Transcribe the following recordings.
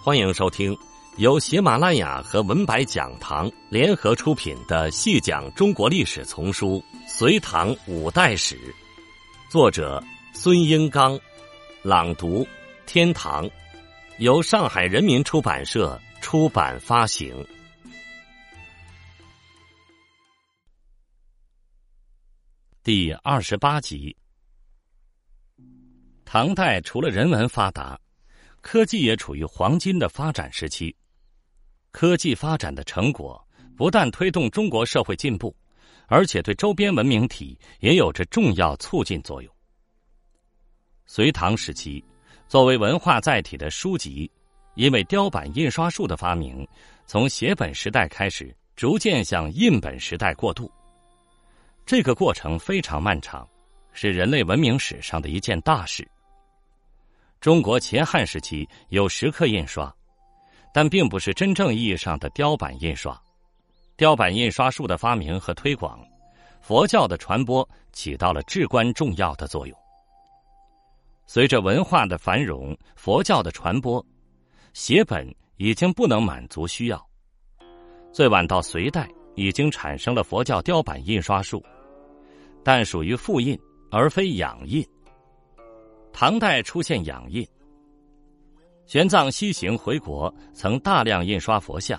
欢迎收听由喜马拉雅和文白讲堂联合出品的《细讲中国历史丛书·隋唐五代史》，作者孙英刚，朗读天堂，由上海人民出版社出版发行。第二十八集，唐代除了人文发达。科技也处于黄金的发展时期，科技发展的成果不但推动中国社会进步，而且对周边文明体也有着重要促进作用。隋唐时期，作为文化载体的书籍，因为雕版印刷术的发明，从写本时代开始，逐渐向印本时代过渡。这个过程非常漫长，是人类文明史上的一件大事。中国秦汉时期有石刻印刷，但并不是真正意义上的雕版印刷。雕版印刷术的发明和推广，佛教的传播起到了至关重要的作用。随着文化的繁荣，佛教的传播，写本已经不能满足需要。最晚到隋代，已经产生了佛教雕版印刷术，但属于复印而非养印。唐代出现养印，玄奘西行回国，曾大量印刷佛像。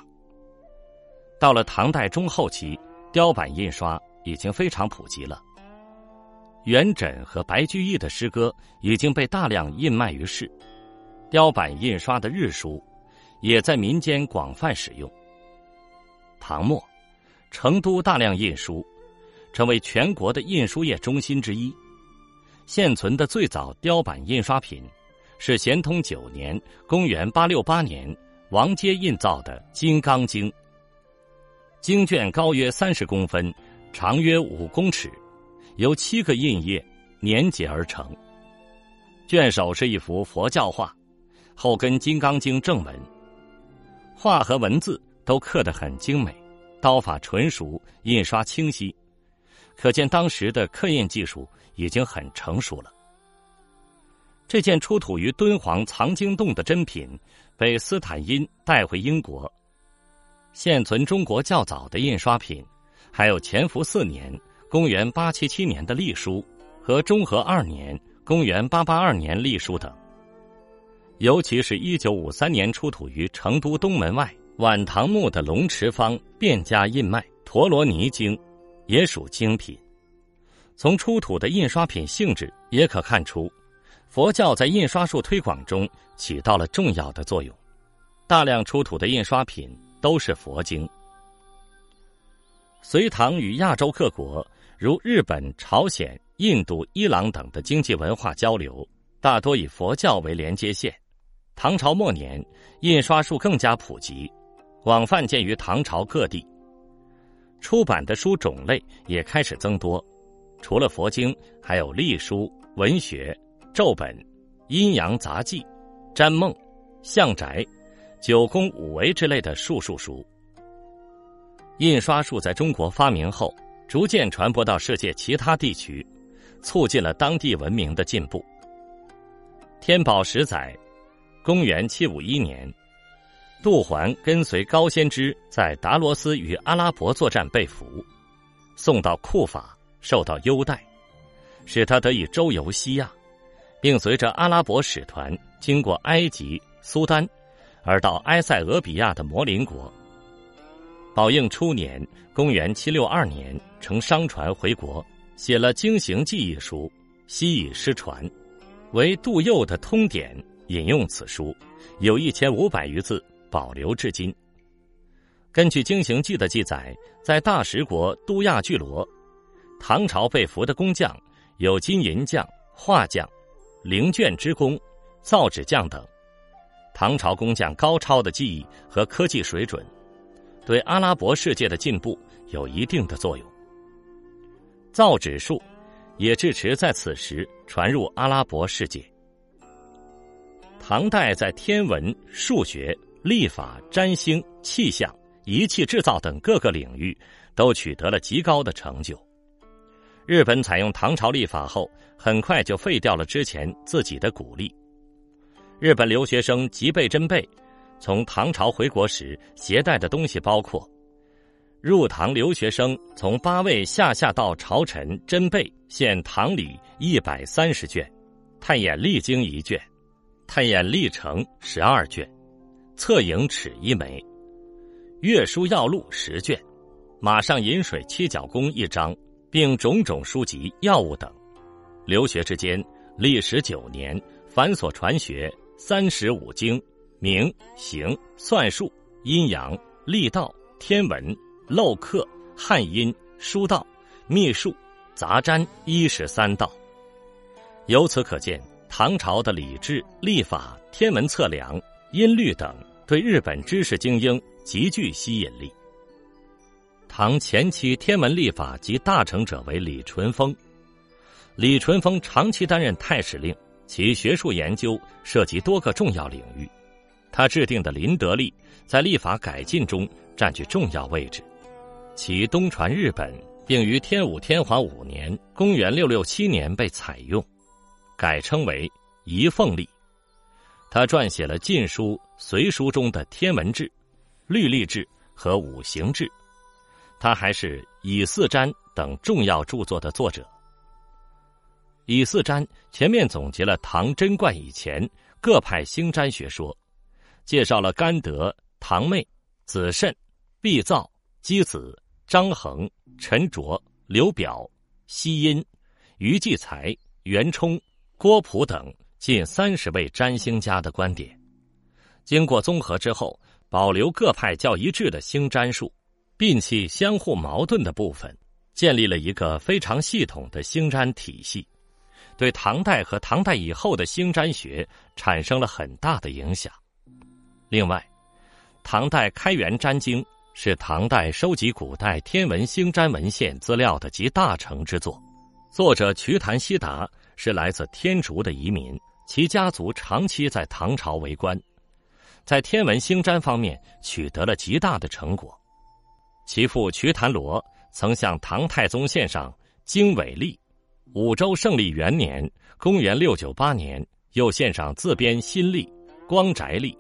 到了唐代中后期，雕版印刷已经非常普及了。元稹和白居易的诗歌已经被大量印卖于世，雕版印刷的日书也在民间广泛使用。唐末，成都大量印书，成为全国的印书业中心之一。现存的最早雕版印刷品，是咸通九年（公元868年）王阶印造的《金刚经》。经卷高约三十公分，长约五公尺，由七个印页粘结而成。卷首是一幅佛教画，后跟《金刚经》正文。画和文字都刻得很精美，刀法纯熟，印刷清晰。可见当时的刻印技术已经很成熟了。这件出土于敦煌藏经洞的珍品，被斯坦因带回英国。现存中国较早的印刷品，还有乾伏四年（公元877年）的隶书和中和二年（公元882年）隶书等。尤其是一九五三年出土于成都东门外晚唐墓的龙池方卞家印脉陀罗尼经。也属精品。从出土的印刷品性质也可看出，佛教在印刷术推广中起到了重要的作用。大量出土的印刷品都是佛经。隋唐与亚洲各国，如日本、朝鲜、印度、伊朗等的经济文化交流，大多以佛教为连接线。唐朝末年，印刷术更加普及，广泛见于唐朝各地。出版的书种类也开始增多，除了佛经，还有隶书、文学、咒本、阴阳杂记、占梦、相宅、九宫五维之类的术数书。印刷术在中国发明后，逐渐传播到世界其他地区，促进了当地文明的进步。天宝十载，公元七五一年。杜环跟随高仙芝在达罗斯与阿拉伯作战被俘，送到库法受到优待，使他得以周游西亚，并随着阿拉伯使团经过埃及、苏丹，而到埃塞俄比亚的摩林国。宝应初年（公元762年）乘商船回国，写了《经行记》一书，西以失传，为杜佑的通典引用此书，有一千五百余字。保留至今。根据《经行记》的记载，在大食国都亚巨罗，唐朝被俘的工匠有金银匠、画匠、灵卷之工、造纸匠等。唐朝工匠高超的技艺和科技水准，对阿拉伯世界的进步有一定的作用。造纸术也至迟在此时传入阿拉伯世界。唐代在天文、数学。历法、占星、气象、仪器制造等各个领域都取得了极高的成就。日本采用唐朝历法后，很快就废掉了之前自己的古历。日本留学生吉备真备从唐朝回国时携带的东西包括：入唐留学生从八位下下到朝臣真贝献唐礼一百三十卷，太眼历经一卷，太眼历程十二卷，侧影尺一枚，乐书要录十卷，马上饮水七角弓一张，并种种书籍药物等。留学之间历时九年，繁琐传学三十五经。名、形、算术、阴阳、历道、天文、漏刻、汉音、书道、秘术、杂占一十三道。由此可见，唐朝的礼制、历法、天文测量、音律等，对日本知识精英极具吸引力。唐前期天文历法及大成者为李淳风。李淳风长期担任太史令，其学术研究涉及多个重要领域。他制定的《林德历》在历法改进中占据重要位置，其东传日本，并于天武天皇五年（公元六六七年）被采用，改称为《仪凤历》。他撰写了《晋书》《隋书》中的天文志、律历志和五行志。他还是《以四占》等重要著作的作者。《以四占》全面总结了唐贞观以前各派星占学说。介绍了甘德、唐妹、子慎、毕造、箕子、张衡、陈卓、刘表、西殷、于继才、袁冲、郭璞等近三十位占星家的观点，经过综合之后，保留各派较一致的星占术，摒弃相互矛盾的部分，建立了一个非常系统的星占体系，对唐代和唐代以后的星占学产生了很大的影响。另外，唐代《开元占经》是唐代收集古代天文星占文献资料的集大成之作。作者瞿昙悉达是来自天竺的移民，其家族长期在唐朝为官，在天文星占方面取得了极大的成果。其父瞿昙罗曾向唐太宗献上《经纬历》，武周胜利元年（公元698年）又献上自编《新历》《光宅历》。《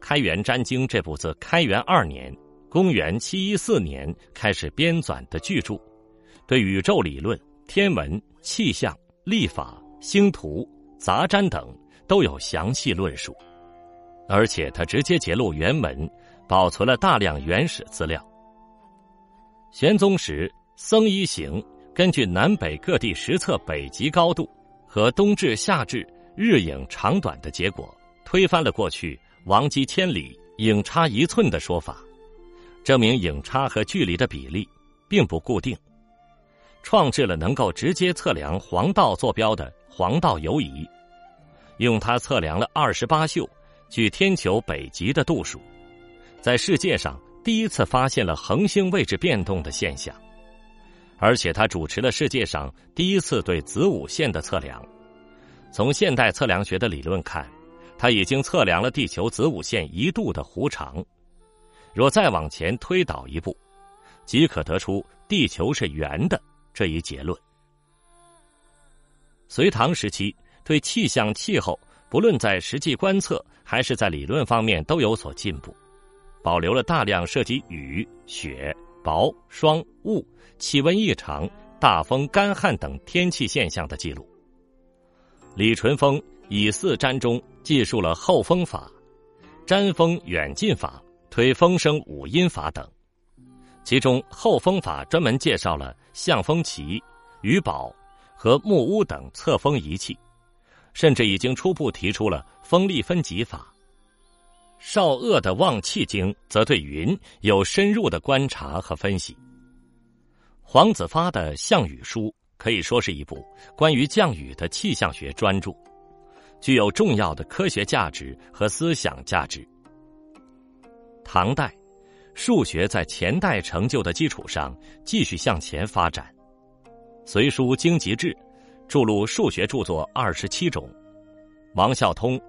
开元占经》这部自开元二年（公元七一四年）开始编纂的巨著，对宇宙理论、天文、气象、历法、星图、杂占等都有详细论述，而且他直接揭露原文，保存了大量原始资料。玄宗时，僧一行根据南北各地实测北极高度和冬至、夏至日影长短的结果，推翻了过去。王基千里，影差一寸的说法，证明影差和距离的比例并不固定，创制了能够直接测量黄道坐标的黄道游仪，用它测量了二十八宿距天球北极的度数，在世界上第一次发现了恒星位置变动的现象，而且他主持了世界上第一次对子午线的测量。从现代测量学的理论看。他已经测量了地球子午线一度的弧长，若再往前推导一步，即可得出地球是圆的这一结论。隋唐时期对气象气候，不论在实际观测还是在理论方面都有所进步，保留了大量涉及雨、雪、雹、霜、雾、气温异常、大风、干旱等天气现象的记录。李淳风。以四占中记述了后风法、占风远近法、推风声五音法等，其中后风法专门介绍了象风旗、雨宝和木屋等测风仪器，甚至已经初步提出了风力分级法。少鄂的望气经则对云有深入的观察和分析。黄子发的象雨书可以说是一部关于降雨的气象学专著。具有重要的科学价值和思想价值。唐代，数学在前代成就的基础上继续向前发展。《隋书经籍志》著录数学著作二十七种。王孝通《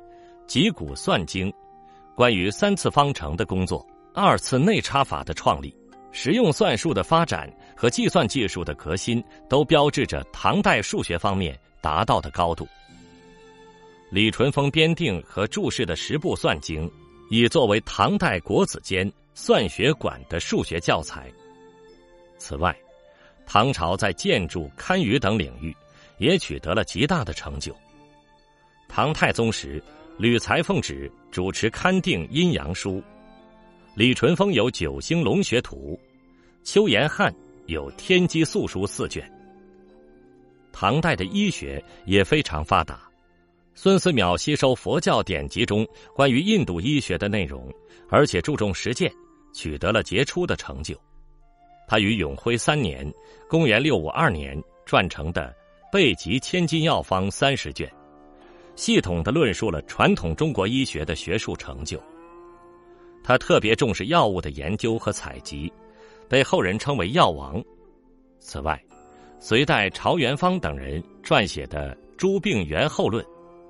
集古算经》关于三次方程的工作、二次内插法的创立、实用算术的发展和计算技术的革新，都标志着唐代数学方面达到的高度。李淳风编定和注释的十部算经，以作为唐代国子监算学馆的数学教材。此外，唐朝在建筑、堪舆等领域也取得了极大的成就。唐太宗时，吕裁缝旨主持勘定阴阳书，李淳风有九星龙穴图，邱延翰有天机素书四卷。唐代的医学也非常发达，孙思邈吸收佛教典籍中关于印度医学的内容，而且注重实践，取得了杰出的成就。他于永徽三年（公元六五二年）撰成的《备急千金药方》三十卷，系统的论述了传统中国医学的学术成就。他特别重视药物的研究和采集，被后人称为“药王”。此外，隋代曹元芳等人撰写的《诸病源后论》，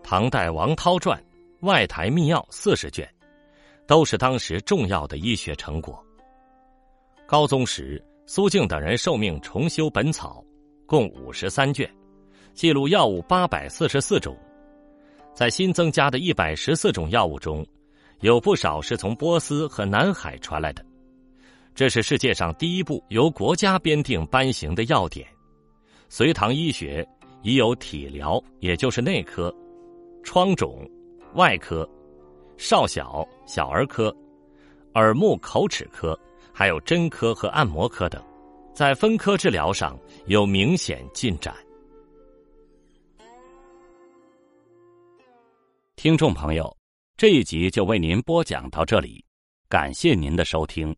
唐代王涛传《外台秘药》四十卷，都是当时重要的医学成果。高宗时，苏敬等人受命重修《本草》，共五十三卷，记录药物八百四十四种。在新增加的一百十四种药物中，有不少是从波斯和南海传来的。这是世界上第一部由国家编定颁行的药典。隋唐医学已有体疗，也就是内科、疮肿、外科、少小小儿科、耳目口齿科，还有针科和按摩科等，在分科治疗上有明显进展。听众朋友，这一集就为您播讲到这里，感谢您的收听。